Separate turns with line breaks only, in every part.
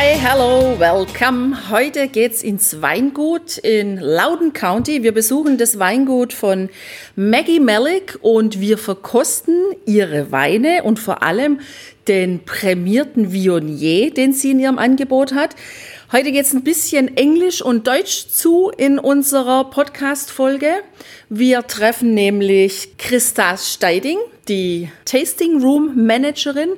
Hi, hello, welcome. Heute geht's ins Weingut in Loudon County. Wir besuchen das Weingut von Maggie Malik und wir verkosten ihre Weine und vor allem den prämierten Viognier, den sie in ihrem Angebot hat. Heute geht's ein bisschen Englisch und Deutsch zu in unserer Podcast-Folge. Wir treffen nämlich Christa Steiding, die Tasting Room Managerin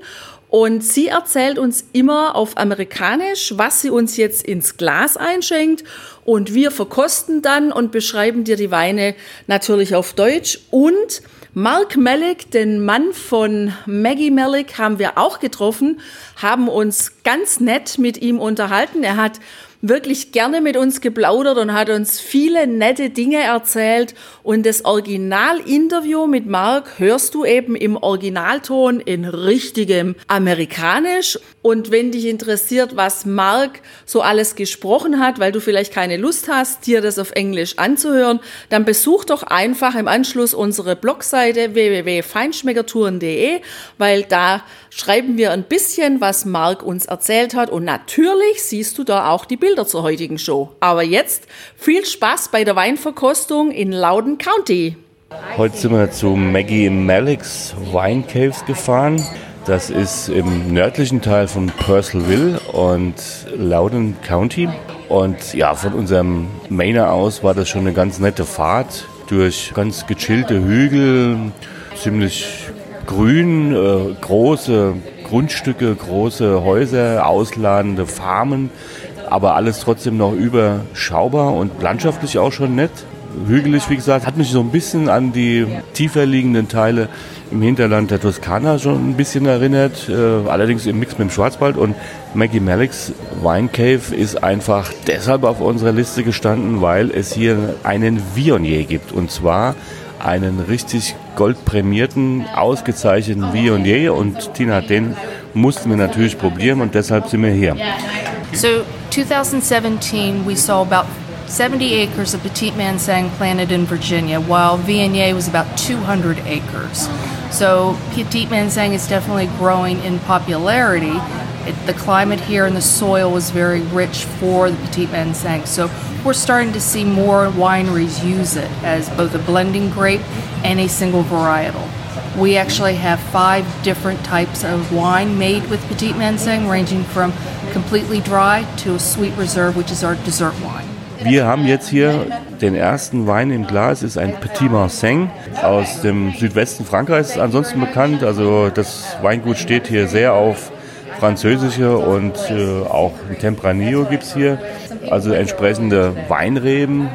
und sie erzählt uns immer auf Amerikanisch, was sie uns jetzt ins Glas einschenkt. Und wir verkosten dann und beschreiben dir die Weine natürlich auf Deutsch. Und Mark Malik, den Mann von Maggie Malik, haben wir auch getroffen, haben uns ganz nett mit ihm unterhalten. Er hat wirklich gerne mit uns geplaudert und hat uns viele nette Dinge erzählt. Und das Originalinterview mit Mark hörst du eben im Originalton in richtigem Amerikanisch. Und wenn dich interessiert, was Mark so alles gesprochen hat, weil du vielleicht keine Lust hast, dir das auf Englisch anzuhören, dann besuch doch einfach im Anschluss unsere Blogseite www.feinschmeckertouren.de, weil da schreiben wir ein bisschen, was Mark uns erzählt hat. Und natürlich siehst du da auch die Bilder zur heutigen Show. Aber jetzt viel Spaß bei der Weinverkostung in Loudon County.
Heute sind wir zu Maggie Malik's Wine Caves gefahren. Das ist im nördlichen Teil von Purcellville und Loudon County. Und ja, von unserem Mainer aus war das schon eine ganz nette Fahrt durch ganz gechillte Hügel, ziemlich grün, äh, große Grundstücke, große Häuser, ausladende Farmen, aber alles trotzdem noch überschaubar und landschaftlich auch schon nett. Hügelig, wie gesagt, hat mich so ein bisschen an die tiefer liegenden Teile im Hinterland der Toskana schon ein bisschen erinnert, äh, allerdings im Mix mit dem Schwarzwald. Und Maggie Malik's Wine Cave ist einfach deshalb auf unserer Liste gestanden, weil es hier einen Viognier gibt. Und zwar einen richtig goldprämierten, ausgezeichneten Viognier. Und Tina, den mussten wir natürlich probieren und deshalb sind wir hier.
So 2017 we saw about 70 acres of Petit Manseng planted in Virginia, while Viognier was about 200 acres. So Petit Manseng is definitely growing in popularity. It, the climate here and the soil was very rich for the Petit Manseng. So we're starting to see more wineries use it as both a blending grape and a single varietal. We actually have five different types of wine made with Petit Manseng, ranging from completely dry to a sweet reserve, which is our dessert wine.
Wir haben jetzt hier den ersten Wein im Glas, ist ein Petit Manseng aus dem Südwesten Frankreichs, ansonsten bekannt. Also das Weingut steht hier sehr auf französische und äh, auch Tempranillo gibt es hier. Also entsprechende Weinreben,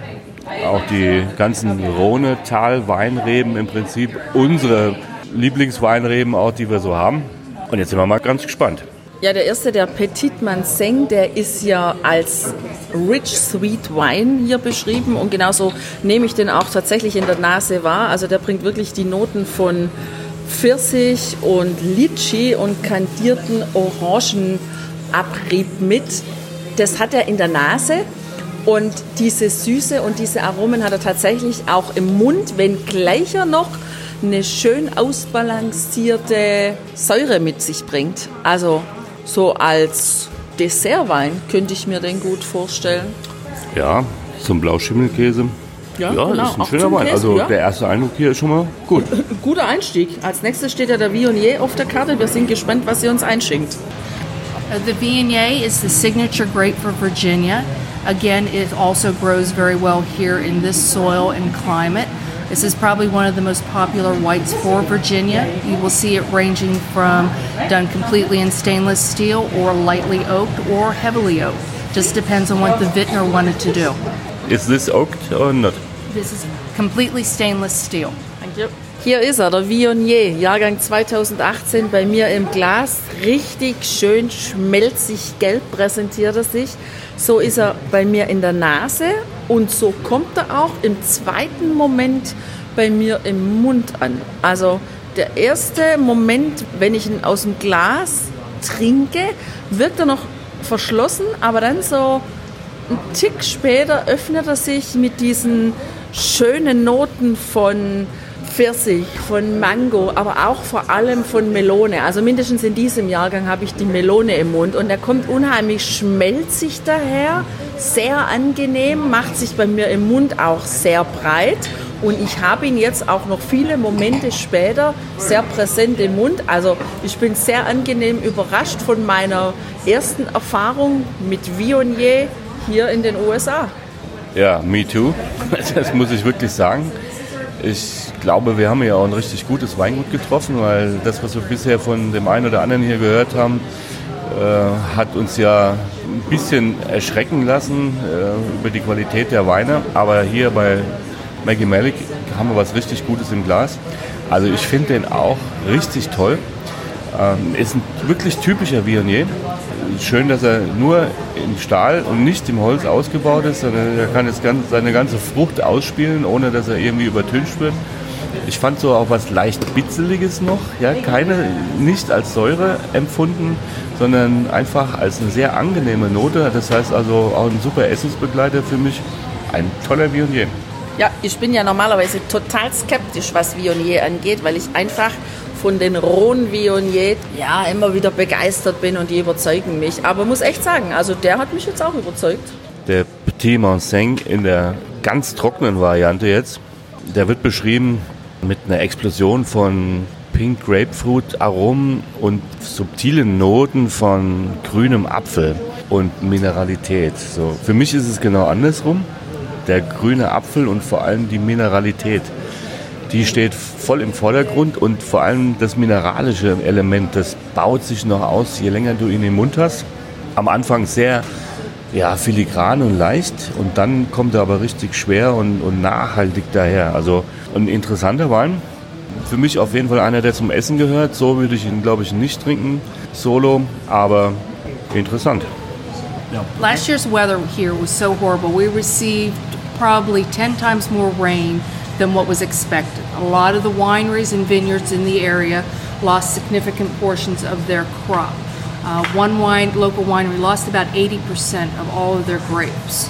auch die ganzen Rhone-Tal-Weinreben im Prinzip unsere Lieblingsweinreben auch, die wir so haben. Und jetzt sind wir mal ganz gespannt.
Ja, der erste, der Petit Manseng, der ist ja als Rich Sweet Wine hier beschrieben und genauso nehme ich den auch tatsächlich in der Nase wahr. Also der bringt wirklich die Noten von Pfirsich und Litschi und kandierten Orangenabrieb mit. Das hat er in der Nase und diese Süße und diese Aromen hat er tatsächlich auch im Mund, wenngleich er noch eine schön ausbalancierte Säure mit sich bringt. Also so als Dessertwein könnte ich mir den gut vorstellen.
Ja, zum Blauschimmelkäse.
Ja,
Ja,
genau,
das ist ein
auch
schöner Wein.
Käse,
Also
ja.
der erste Eindruck hier ist schon mal gut.
Guter Einstieg. Als nächstes steht ja der Viognier auf der Karte. Wir sind gespannt, was ihr uns einschenkt.
Uh, the Viognier is the signature grape for Virginia. Again, it also grows very well here in this soil and climate. This is probably one of the most popular whites for Virginia. You will see it ranging from done completely in stainless steel or lightly oaked or heavily oaked. Just depends on what the vintner wanted to do.
Is this oaked or not?
This is completely stainless steel.
Hier ist er, der Viognier, Jahrgang 2018, bei mir im Glas. Richtig schön schmelzig gelb präsentiert er sich. So ist er bei mir in der Nase und so kommt er auch im zweiten Moment bei mir im Mund an. Also der erste Moment, wenn ich ihn aus dem Glas trinke, wirkt er noch verschlossen, aber dann so ein Tick später öffnet er sich mit diesen schönen Noten von Pfirsich, von Mango, aber auch vor allem von Melone. Also mindestens in diesem Jahrgang habe ich die Melone im Mund und er kommt unheimlich schmelzig daher, sehr angenehm, macht sich bei mir im Mund auch sehr breit und ich habe ihn jetzt auch noch viele Momente später sehr präsent im Mund. Also ich bin sehr angenehm überrascht von meiner ersten Erfahrung mit Viognier hier in den USA.
Ja, me too. Das muss ich wirklich sagen. Ich glaube, wir haben ja auch ein richtig gutes Weingut getroffen, weil das, was wir bisher von dem einen oder anderen hier gehört haben, äh, hat uns ja ein bisschen erschrecken lassen äh, über die Qualität der Weine. Aber hier bei Maggie Malik haben wir was richtig Gutes im Glas. Also ich finde den auch richtig toll. Ähm, ist ein wirklich typischer Viognier. Schön, dass er nur im Stahl und nicht im Holz ausgebaut ist, sondern er kann ganz, seine ganze Frucht ausspielen, ohne dass er irgendwie übertüncht wird. Ich fand so auch was leicht Bitzeliges noch, ja, keine, nicht als Säure empfunden, sondern einfach als eine sehr angenehme Note. Das heißt also auch ein super Essensbegleiter für mich. Ein toller Viognier.
Ja, ich bin ja normalerweise total skeptisch, was Viognier angeht, weil ich einfach von den rohen Viognier ja immer wieder begeistert bin und die überzeugen mich. Aber muss echt sagen, also der hat mich jetzt auch überzeugt.
Der Petit Manseng in der ganz trockenen Variante jetzt, der wird beschrieben mit einer Explosion von Pink Grapefruit Aromen und subtilen Noten von grünem Apfel und Mineralität. So, für mich ist es genau andersrum der grüne Apfel und vor allem die Mineralität. Die steht voll im Vordergrund und vor allem das mineralische Element, das baut sich noch aus, je länger du ihn im Mund hast. Am Anfang sehr ja, filigran und leicht und dann kommt er aber richtig schwer und, und nachhaltig daher. Also ein interessanter Wein. Für mich auf jeden Fall einer, der zum Essen gehört. So würde ich ihn, glaube ich, nicht trinken, solo, aber interessant.
Last year's weather here was so horrible. We received probably 10 times more rain than what was expected. A lot of the wineries and vineyards in the area lost significant portions of their crop. Uh, one wine, local winery lost about 80% of all of their grapes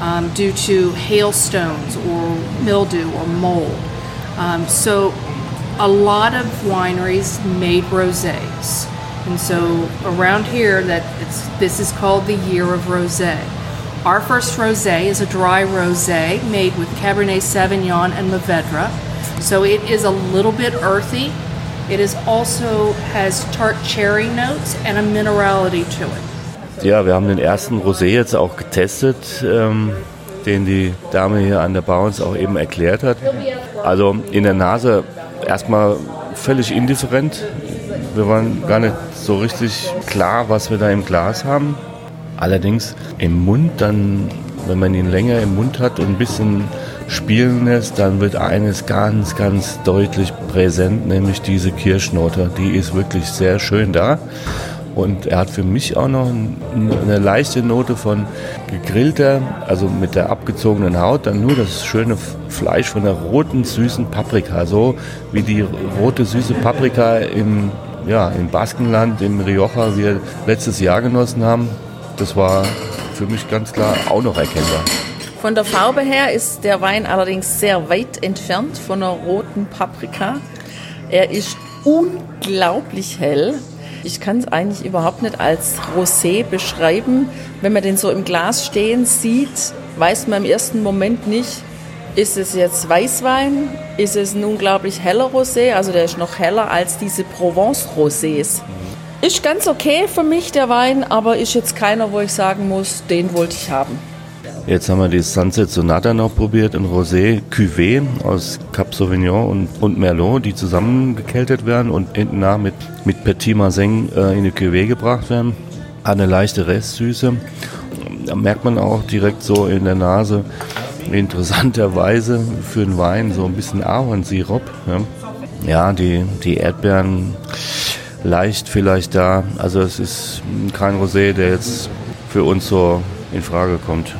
um, due to hailstones or mildew or mold. Um, so a lot of wineries made rosés. And so around here that it's this is called the year of rosé. Our first rosé is a dry rosé made with Cabernet Sauvignon and Mourvedre. So it is a little bit earthy. It is also has tart cherry notes and a minerality to it.
Ja, wir haben den ersten Rosé jetzt auch getestet, ähm, den die Dame hier an der Bar uns auch eben erklärt hat. Also in der Nase erstmal völlig indifferent. Wir waren gar nicht so richtig klar, was wir da im Glas haben. Allerdings im Mund dann, wenn man ihn länger im Mund hat und ein bisschen spielen lässt, dann wird eines ganz, ganz deutlich präsent, nämlich diese Kirschnote. Die ist wirklich sehr schön da. Und er hat für mich auch noch eine leichte Note von gegrillter, also mit der abgezogenen Haut, dann nur das schöne Fleisch von der roten, süßen Paprika. So wie die rote, süße Paprika im, ja, im Baskenland, im Rioja, wir letztes Jahr genossen haben das war für mich ganz klar auch noch erkennbar.
Von der Farbe her ist der Wein allerdings sehr weit entfernt von einer roten Paprika. Er ist unglaublich hell. Ich kann es eigentlich überhaupt nicht als Rosé beschreiben. Wenn man den so im Glas stehen sieht, weiß man im ersten Moment nicht, ist es jetzt Weißwein, ist es ein unglaublich heller Rosé, also der ist noch heller als diese Provence-Rosés. Ist ganz okay für mich, der Wein, aber ist jetzt keiner, wo ich sagen muss, den wollte ich haben.
Jetzt haben wir die Sunset Sonata noch probiert, ein Rosé Cuvée aus Cap Sauvignon und, und Merlot, die zusammengekältet werden und hinten nach mit, mit Petit Marseng äh, in eine Cuvée gebracht werden. Eine leichte Restsüße. Da merkt man auch direkt so in der Nase, interessanterweise für einen Wein so ein bisschen Ahornsirup. Ja, ja die, die Erdbeeren leicht vielleicht da. Also es ist kein Rosé, der jetzt für uns so in Frage kommt.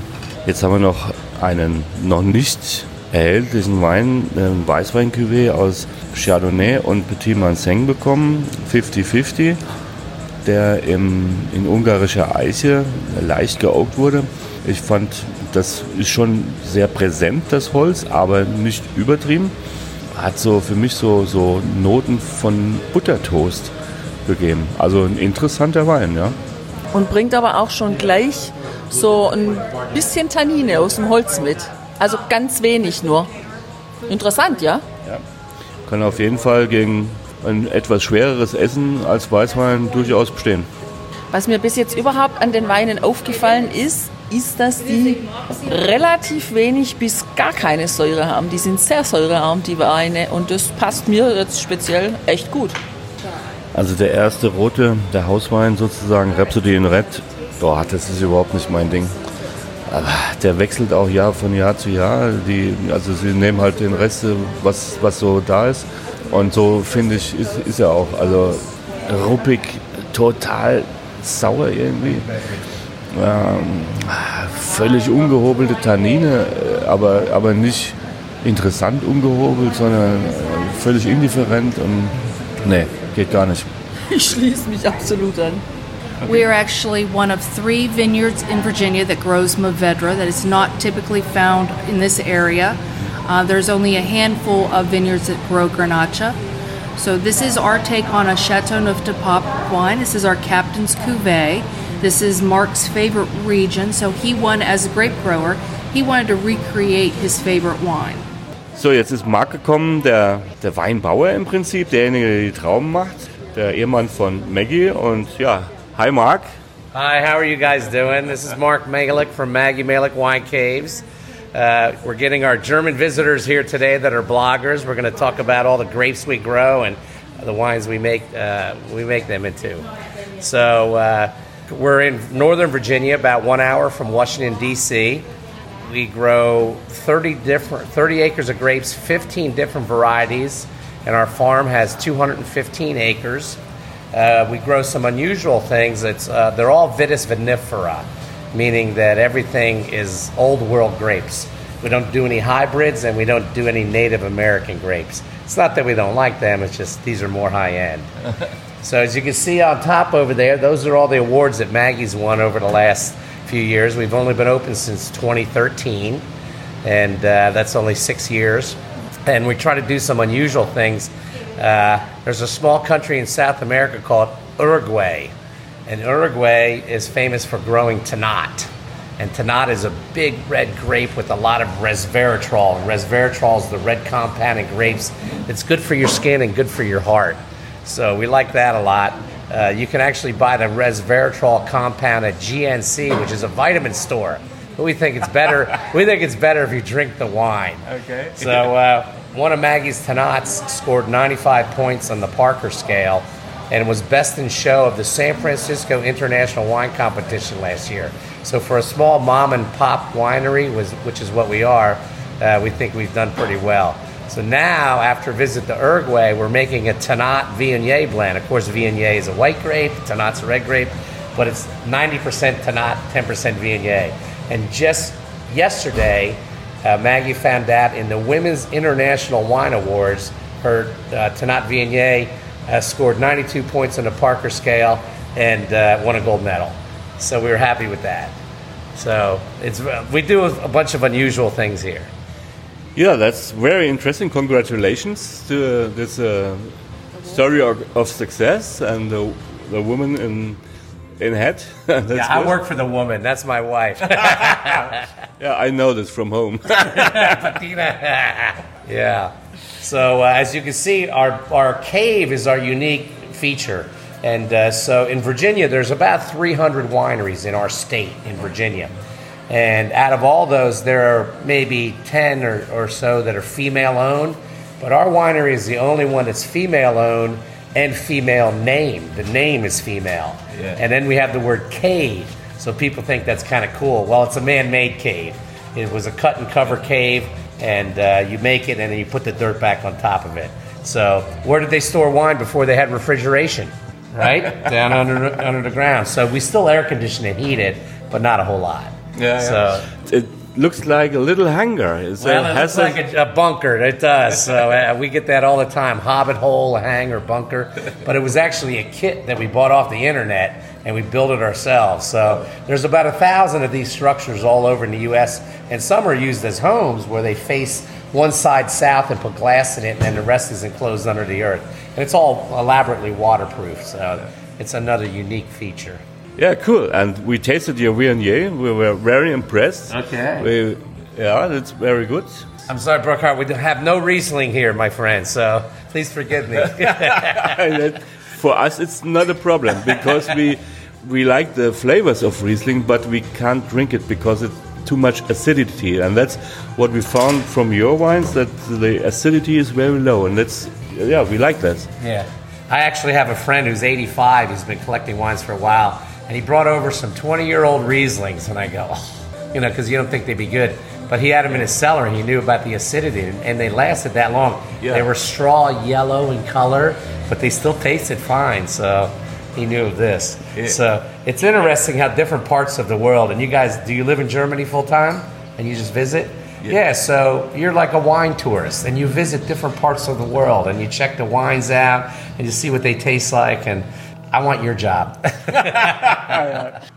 Jetzt haben wir noch einen noch nicht erhältlichen Wein, einen weißwein aus Chardonnay und Petit Manseng bekommen, 50-50, der im, in ungarischer Eiche leicht geoakt wurde. Ich fand, das ist schon sehr präsent, das Holz, aber nicht übertrieben. Hat so für mich so, so Noten von Buttertoast gegeben. Also ein interessanter Wein, ja.
Und bringt aber auch schon gleich so ein bisschen Tannine aus dem Holz mit. Also ganz wenig nur. Interessant, ja? Ja.
Kann auf jeden Fall gegen ein etwas schwereres Essen als Weißwein durchaus bestehen.
Was mir bis jetzt überhaupt an den Weinen aufgefallen ist, ist, dass die relativ wenig bis gar keine Säure haben. Die sind sehr säurearm, die Weine. Und das passt mir jetzt speziell echt gut.
Also der erste rote, der Hauswein sozusagen, Rhapsody in Red, boah, das ist überhaupt nicht mein Ding. Aber der wechselt auch Jahr von Jahr zu Jahr. Die, also sie nehmen halt den Rest, was, was so da ist. Und so finde ich, ist, ist er auch. Also ruppig, total sauer irgendwie. Ähm, völlig ungehobelte Tannine, äh, aber, aber nicht interessant ungehobelt, sondern äh, völlig indifferent und nee, geht gar nicht.
Ich schließe mich absolut an.
We are actually one of three vineyards in Virginia that grows Mourvedre that is not typically found in this area. Uh, there's only a handful of vineyards that grow Grenache. So this is our take on a Chateau Neuf de Pop wine. This is our Captain's Cuvée. This is Mark's favorite region, so he won as a grape grower. He wanted to recreate his favorite wine.
So, jetzt ist Mark gekommen, der, der Weinbauer im Prinzip, derjenige, der die Trauben macht, der Ehemann von Maggie. Und ja, hi Mark.
Hi, how are you guys doing? This is Mark Megalik from Maggie Malik Wine Caves. Uh, we're getting our German visitors here today that are bloggers. We're going to talk about all the grapes we grow and the wines we make uh, we make them into. So uh, we're in Northern Virginia, about one hour from Washington D.C. We grow 30 different 30 acres of grapes, 15 different varieties, and our farm has 215 acres. Uh, we grow some unusual things. It's uh, they're all vitis vinifera, meaning that everything is old world grapes. We don't do any hybrids and we don't do any Native American grapes. It's not that we don't like them, it's just these are more high end. So as you can see on top over there, those are all the awards that Maggie's won over the last few years. We've only been open since 2013, and uh, that's only six years. And we try to do some unusual things. Uh, there's a small country in South America called Uruguay, and Uruguay is famous for growing Tanat. And Tanat is a big red grape with a lot of resveratrol. Resveratrol is the red compound in grapes It's good for your skin and good for your heart. So we like that a lot. Uh, you can actually buy the resveratrol compound at GNC, which is a vitamin store. But we think it's better. we think it's better if you drink the wine.
Okay.
So uh, one of Maggie's Tanats scored 95 points on the Parker scale, and was best in show of the San Francisco International Wine Competition last year. So for a small mom and pop winery, was, which is what we are, uh, we think we've done pretty well. So now, after visit to Uruguay, we're making a Tanat Viognier blend. Of course, Viognier is a white grape, Tanat's a red grape, but it's 90% Tanat, 10% Viognier. And just yesterday, uh, Maggie found out in the Women's International Wine Awards, her uh, Tanat Viognier uh, scored 92 points on the Parker scale and uh, won a gold medal. So we were happy with that. So it's we do a bunch of unusual things here.
Yeah, that's very interesting. Congratulations to uh, this uh, story of, of, success and the, the woman in in head.
yeah, good. I work for the woman. That's my wife.
yeah, I know this from home.
yeah. So uh, as you can see, our our cave is our unique feature. And uh, so in Virginia, there's about 300 wineries in our state in Virginia. And out of all those, there are maybe 10 or, or so that are female owned. But our winery is the only one that's female owned and female named. The name is female. Yeah. And then we have the word cave. So people think that's kind of cool. Well, it's a man made cave. It was a cut and cover cave, and uh, you make it and then you put the dirt back on top of it. So, where did they store wine before they had refrigeration? Right? Down under, under the ground. So, we still air condition and heat it, but not a whole lot.
Yeah. So yeah. It, looks like a little hangar. Is
Well, it
has
looks
a-
like a, a bunker. It does. So uh, we get that all the time: hobbit hole, hangar, bunker. But it was actually a kit that we bought off the internet, and we built it ourselves. So there's about a thousand of these structures all over in the U.S., and some are used as homes where they face one side south and put glass in it, and then the rest is enclosed under the earth. And it's all elaborately waterproof. So it's another unique feature.
Yeah, cool. And we tasted your Viognier. We were very impressed.
Okay.
We, yeah, that's very good.
I'm sorry, Brookhart, we have no Riesling here, my friend. So please forgive me.
For us, it's not a problem because we we like the flavors of Riesling, but we can't drink it because it's too much acidity, and that's what we found from your wines that the acidity is very low, and that's yeah, we like that.
Yeah. I actually have a friend who's 85 He's been collecting wines for a while, and he brought over some 20 year old Rieslings. And I go, oh, you know, because you don't think they'd be good. But he had them in his cellar and he knew about the acidity, and, they lasted that long.
Yeah.
They were straw yellow in color, but they still tasted fine. So he knew of this. So it's interesting how different parts of the world, and you guys, do you live in Germany full time and you just visit? Yeah, so you're like a wine tourist and you visit different parts of the world and you check the wines out and you see what they taste like and I want your job.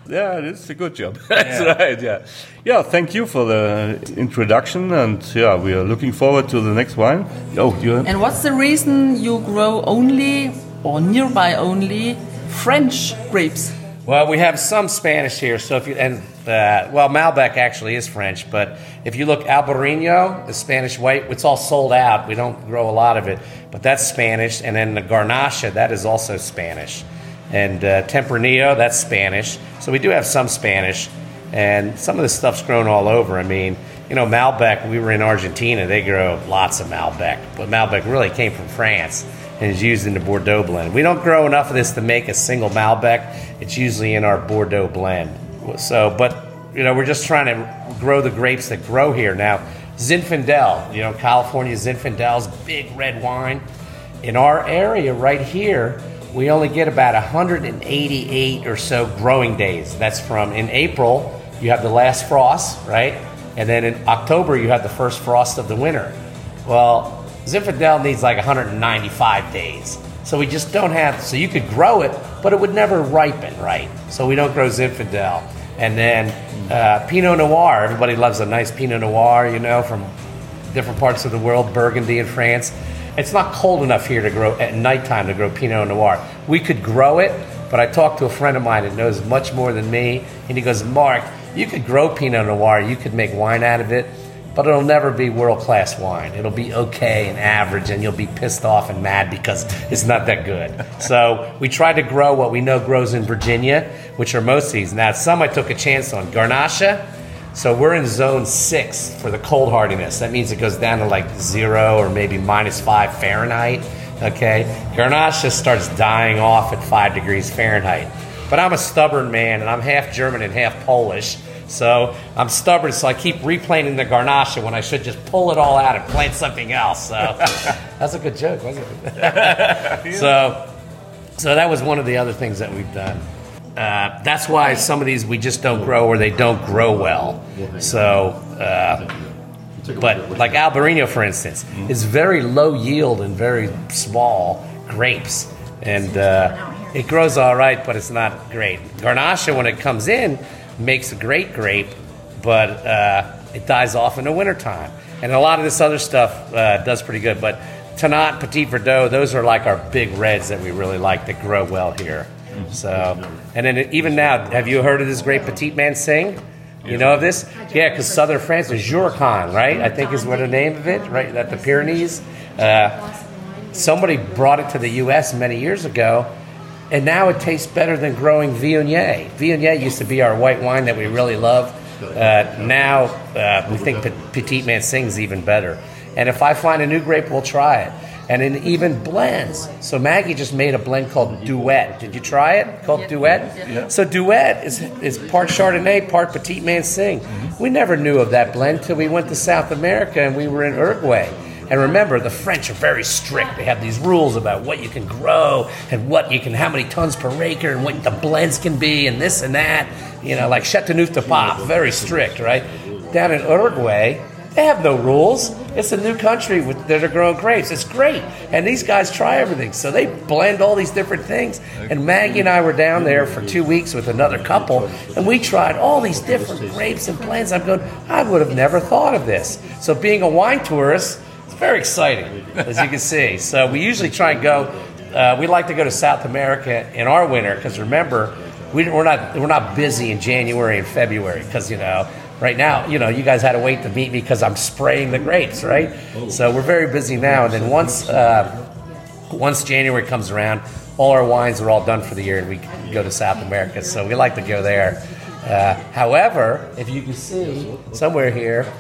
Yeah, it's a good job. That's right. Yeah, yeah. Thank you for the introduction, and yeah, we are looking forward to the next wine. Oh, you
And what's the reason you grow only or nearby only French grapes?
well, we have some Spanish here, so if you and uh, well, Malbec actually is French, but if you look Albarino, the Spanish white, it's all sold out. We don't grow a lot of it, but that's Spanish, and then the Garnacha, that is also Spanish, and uh, Tempranillo, that's Spanish. So we do have some Spanish, and some of this stuff's grown all over. I mean, you know, Malbec. We were in Argentina; they grow lots of Malbec, but Malbec really came from France and is used in the Bordeaux blend. We don't grow enough of this to make a single Malbec. It's usually in our Bordeaux blend. So, but you know, we're just trying to grow the grapes that grow here now. Zinfandel, you know, California Zinfandel's big red wine. In our area right here, we only get about 188 or so growing days. That's from in April, you have the last frost, right? And then in October, you have the first frost of the winter. Well, Zinfandel needs like 195 days. So we just don't have, so you could grow it, but it would never ripen, right? So we don't grow Zinfandel. And then uh, Pinot Noir, everybody loves a nice Pinot Noir, you know, from different parts of the world, Burgundy in France. It's not cold enough here to grow at nighttime to grow Pinot Noir. We could grow it, but I talked to a friend of mine that knows much more than me, and he goes, Mark, you could grow Pinot Noir, you could make wine out of it, but it'll never be world class wine. It'll be okay and average, and you'll be pissed off and mad because it's not that good. so we tried to grow what we know grows in Virginia, which are most of these. Now, some I took a chance on. Garnacha, so we're in zone six for the cold hardiness. That means it goes down to like zero or maybe minus five Fahrenheit. Okay, Garnacha starts dying off at five degrees Fahrenheit. But I'm a stubborn man, and I'm half German and half Polish. So I'm stubborn, so I keep replanting the Garnacha when I should just pull it all out and plant something else. So that's a good joke, wasn't it? so, so that was one of the other things that we've done. Uh, that's why some of these we just don't grow or they don't grow well. So, uh, but like Albarino, for instance, is very low yield and very small grapes, and uh, it grows all right, but it's not great. Garnacha, when it comes in, makes a great grape, but uh, it dies off in the wintertime. And a lot of this other stuff uh, does pretty good, but Tanat, Petit Verdot, those are like our big reds that we really like that grow well here. So, and then even now, have you heard of this great Petit Man Sing? You know of this? Yeah, because southern France is Jourcon, right? I think is what the name of it, right? At the Pyrenees. Uh, somebody brought it to the U.S. many years ago, and now it tastes better than growing Viognier. Viognier used to be our white wine that we really love. Uh, now uh, we think Pe- Petit Man Sing's even better. And if I find a new grape, we'll try it. And it even blends. So Maggie just made a blend called Duet. Did you try it? Called Duet. So Duet is is part Chardonnay, part Petit Man Sing. Mm-hmm. We never knew of that blend till we went to South America and we were in Uruguay. And remember, the French are very strict. They have these rules about what you can grow and what you can, how many tons per acre, and what the blends can be, and this and that. You know, like Chateauneuf de Pape, very strict, right? down in Uruguay, they have no rules. It's a new country with, that are growing grapes. It's great. And these guys try everything. So they blend all these different things. And Maggie and I were down there for two weeks with another couple, and we tried all these different grapes and blends. I'm going, I would have never thought of this. So being a wine tourist, it's very exciting, as you can see. So we usually try and go, uh, we like to go to South America in our winter, because remember, we, we're not we're not busy in January and February because you know right now you know you guys had to wait to meet me because I'm spraying the grapes right so we're very busy now and then once uh, once January comes around all our wines are all done for the year and we go to South America so we like to go there uh, however if you can see somewhere here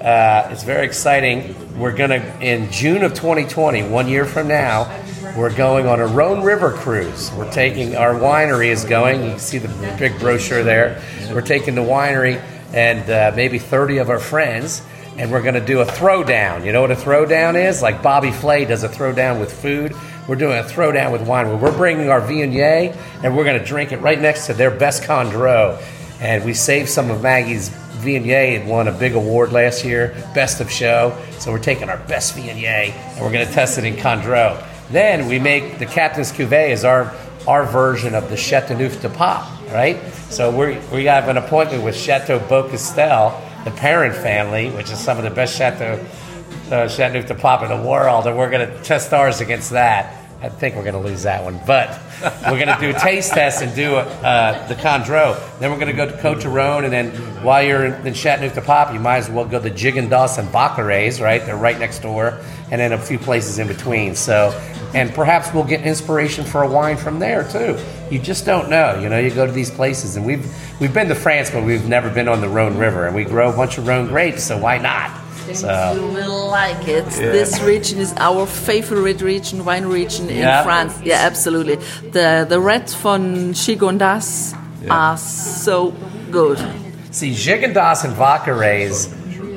uh, it's very exciting we're gonna in June of 2020 one year from now we're going on a Rhone River cruise. We're taking our winery is going. You can see the big brochure there. We're taking the winery and uh, maybe 30 of our friends, and we're going to do a throwdown. You know what a throwdown is? Like Bobby Flay does a throwdown with food. We're doing a throwdown with wine. We're bringing our Viognier and we're going to drink it right next to their best Condro. And we saved some of Maggie's Viognier. It won a big award last year, best of show. So we're taking our best Viognier and we're going to test it in Condro. Then we make the Captain's Cuvée as our our version of the Chateauneuf de Pape, right? So we we have an appointment with Chateau Beaucastel, the parent family, which is some of the best Chateau uh, Chateauneuf de Pape in the world, and we're going to test ours against that. I think we're going to lose that one, but we're going to do a taste test and do uh, the Condro. Then we're going to go to Cote d'Aron, and then while you're in, in de Pape, you might as well go to Jigendas and Baccares, right? They're right next door, and then a few places in between. So, and perhaps we'll get inspiration for a wine from there too. You just don't know. You know, you go to these places, and we've we've been to France, but we've never been on the Rhone River, and we grow a bunch of Rhone grapes, so why not? So.
Uh, you will like it. This region is our favorite region, wine region in
Yeah.
France. Yeah, absolutely. The the red von Chigondas are so good.
See, Gigondas and Vaccares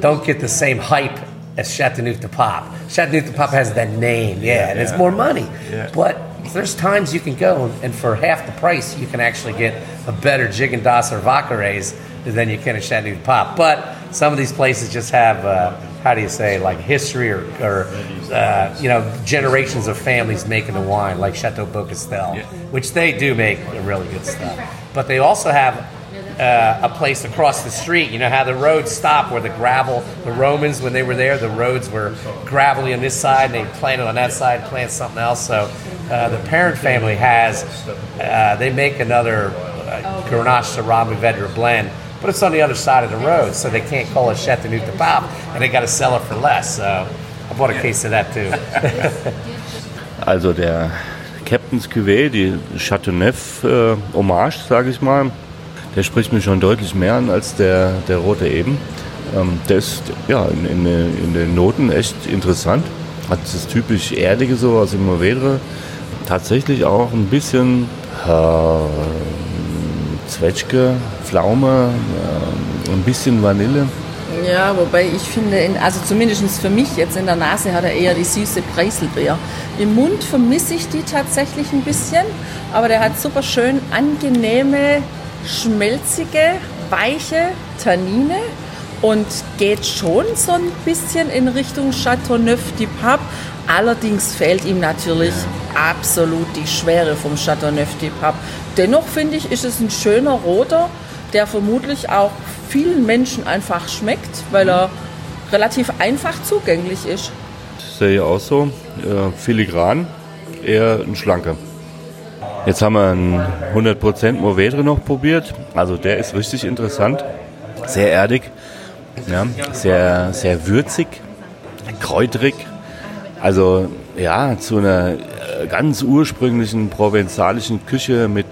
don't get the same hype as Chateauneuf de Pape. Chateauneuf de Pape has that name, yeah, and it's more money. But there's times you can go and for half the price you can actually get a better Gigondas or Vaccares than you can a Chateauneuf de Pape. But some of these places just have, uh, how do you say, like history or, or uh, you know, generations of families making the wine, like Chateau Beaucastel, which they do make really good stuff. But they also have uh, a place across the street. You know how the roads stop where the gravel, the Romans, when they were there, the roads were gravelly on this side and they planted on that side, plant something else. So uh, the parent family has, uh, they make another uh, Grenache Syrah Mourvedre blend, but it's on the other side of the road, so they can't call it Chateauneuf de Pape and they got to sell it for less. So I bought a case of that too.
Also der Captain's Cuvée, die Chateauneuf äh, Hommage, sage ich mal, der spricht mich schon deutlich mehr an als der, der rote eben. Ähm, der ist ja in, in, in den Noten echt interessant. Hat das typisch Erdige so aus dem Mourvedre. Tatsächlich auch ein bisschen äh, Zwetschge, Pflaume, äh, ein bisschen Vanille.
Ja, wobei ich finde, in, also zumindest für mich jetzt in der Nase hat er eher die süße Preiselbeer. Im Mund vermisse ich die tatsächlich ein bisschen, aber der hat super schön angenehme, schmelzige, weiche Tannine und geht schon so ein bisschen in Richtung Chateauneuf du Pape. Allerdings fehlt ihm natürlich absolut die Schwere vom Chateauneuf du Pape. Dennoch finde ich, ist es ein schöner roter, der vermutlich auch vielen Menschen einfach schmeckt, weil er relativ einfach zugänglich ist.
sehe ich auch so. Äh, filigran, eher ein schlanker. Jetzt haben wir einen 100% Mourvedre noch probiert. Also der ist richtig interessant. Sehr erdig. Ja, sehr, sehr würzig. Kräuterig. Also ja, zu einer äh, ganz ursprünglichen provenzalischen Küche mit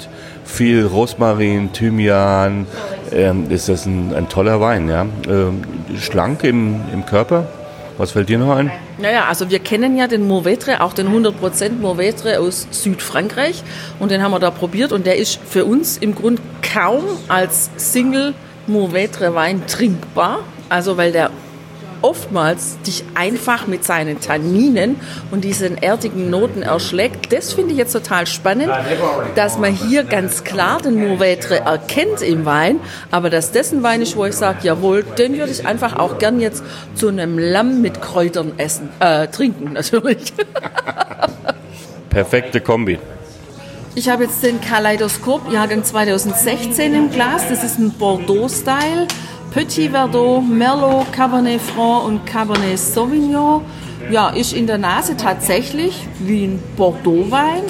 viel Rosmarin, Thymian, ähm, ist das ein, ein toller Wein. Ja. Ähm, schlank im, im Körper. Was fällt dir noch ein?
Naja, also wir kennen ja den Mourvedre, auch den 100% Mourvedre aus Südfrankreich und den haben wir da probiert und der ist für uns im Grund kaum als Single Mourvedre Wein trinkbar, also weil der oftmals dich einfach mit seinen Tanninen und diesen erdigen Noten erschlägt. Das finde ich jetzt total spannend, dass man hier ganz klar den Mourvèdre erkennt im Wein, aber dass das ein Wein ist, wo ich sage, jawohl, den würde ich einfach auch gern jetzt zu einem Lamm mit Kräutern essen, äh, trinken natürlich.
Perfekte Kombi.
Ich habe jetzt den Kaleidoskop Jahrgang 2016 im Glas. Das ist ein Bordeaux-Style. Petit Verdot, Merlot, Cabernet Franc und Cabernet Sauvignon. Ja, ist in der Nase tatsächlich wie ein Bordeaux-Wein,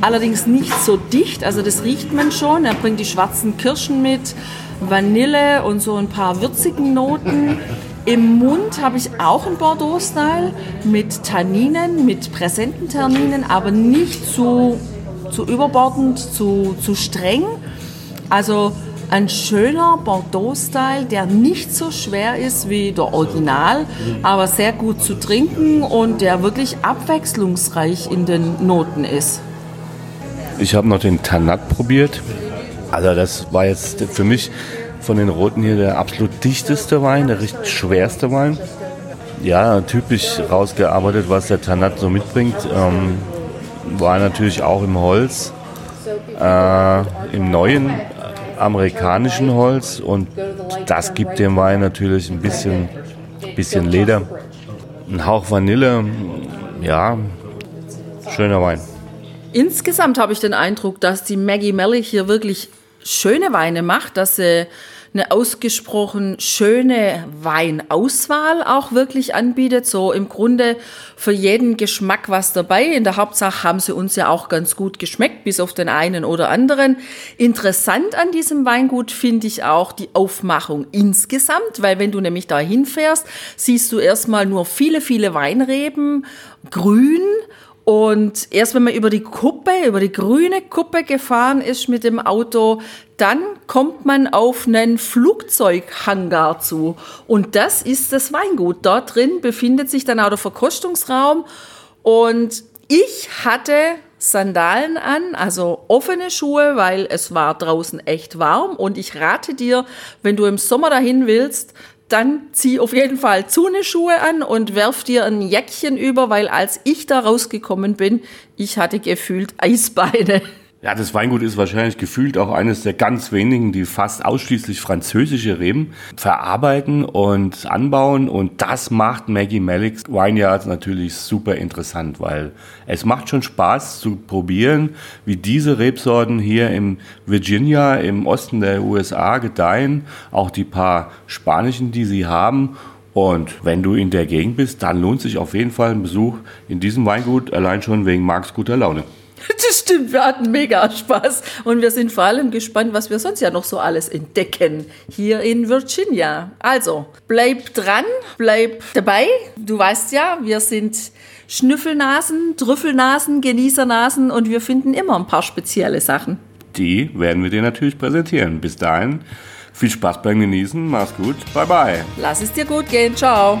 allerdings nicht so dicht. Also das riecht man schon. Er bringt die schwarzen Kirschen mit, Vanille und so ein paar würzigen Noten. Im Mund habe ich auch einen Bordeaux-Style mit Tanninen, mit präsenten Tanninen, aber nicht zu, zu überbordend, zu, zu streng. Also ein schöner Bordeaux-Style, der nicht so schwer ist wie der Original, aber sehr gut zu trinken und der wirklich abwechslungsreich in den Noten ist.
Ich habe noch den Tanat probiert. Also das war jetzt für mich von den Roten hier der absolut dichteste Wein, der richtig schwerste Wein. Ja, typisch rausgearbeitet, was der Tanat so mitbringt. Ähm, war natürlich auch im Holz, äh, im neuen amerikanischen Holz und das gibt dem Wein natürlich ein bisschen, bisschen Leder. Ein Hauch Vanille, ja, schöner Wein.
Insgesamt habe ich den Eindruck, dass die Maggie Mellich hier wirklich schöne Weine macht, dass sie eine ausgesprochen schöne Weinauswahl auch wirklich anbietet. So im Grunde für jeden Geschmack was dabei. In der Hauptsache haben sie uns ja auch ganz gut geschmeckt, bis auf den einen oder anderen. Interessant an diesem Weingut finde ich auch die Aufmachung insgesamt, weil wenn du nämlich da hinfährst, siehst du erstmal nur viele, viele Weinreben, grün und erst wenn man über die Kuppe, über die grüne Kuppe gefahren ist mit dem Auto, dann kommt man auf einen Flugzeughangar zu. Und das ist das Weingut. Dort drin befindet sich dann auch der Verkostungsraum. Und ich hatte Sandalen an, also offene Schuhe, weil es war draußen echt warm. Und ich rate dir, wenn du im Sommer dahin willst, dann zieh auf jeden Fall Zune-Schuhe an und werf dir ein Jäckchen über, weil als ich da rausgekommen bin, ich hatte gefühlt Eisbeine.
Ja, das Weingut ist wahrscheinlich gefühlt auch eines der ganz wenigen, die fast ausschließlich französische Reben verarbeiten und anbauen. Und das macht Maggie Malicks Vineyards natürlich super interessant, weil es macht schon Spaß zu probieren, wie diese Rebsorten hier im Virginia, im Osten der USA gedeihen. Auch die paar spanischen, die sie haben. Und wenn du in der Gegend bist, dann lohnt sich auf jeden Fall ein Besuch in diesem Weingut, allein schon wegen Marks guter Laune.
Das stimmt, wir hatten mega Spaß und wir sind vor allem gespannt, was wir sonst ja noch so alles entdecken hier in Virginia. Also, bleib dran, bleib dabei. Du weißt ja, wir sind Schnüffelnasen, Trüffelnasen, Genießernasen und wir finden immer ein paar spezielle Sachen.
Die werden wir dir natürlich präsentieren. Bis dahin, viel Spaß beim Genießen, mach's gut, bye bye.
Lass es dir gut gehen, ciao.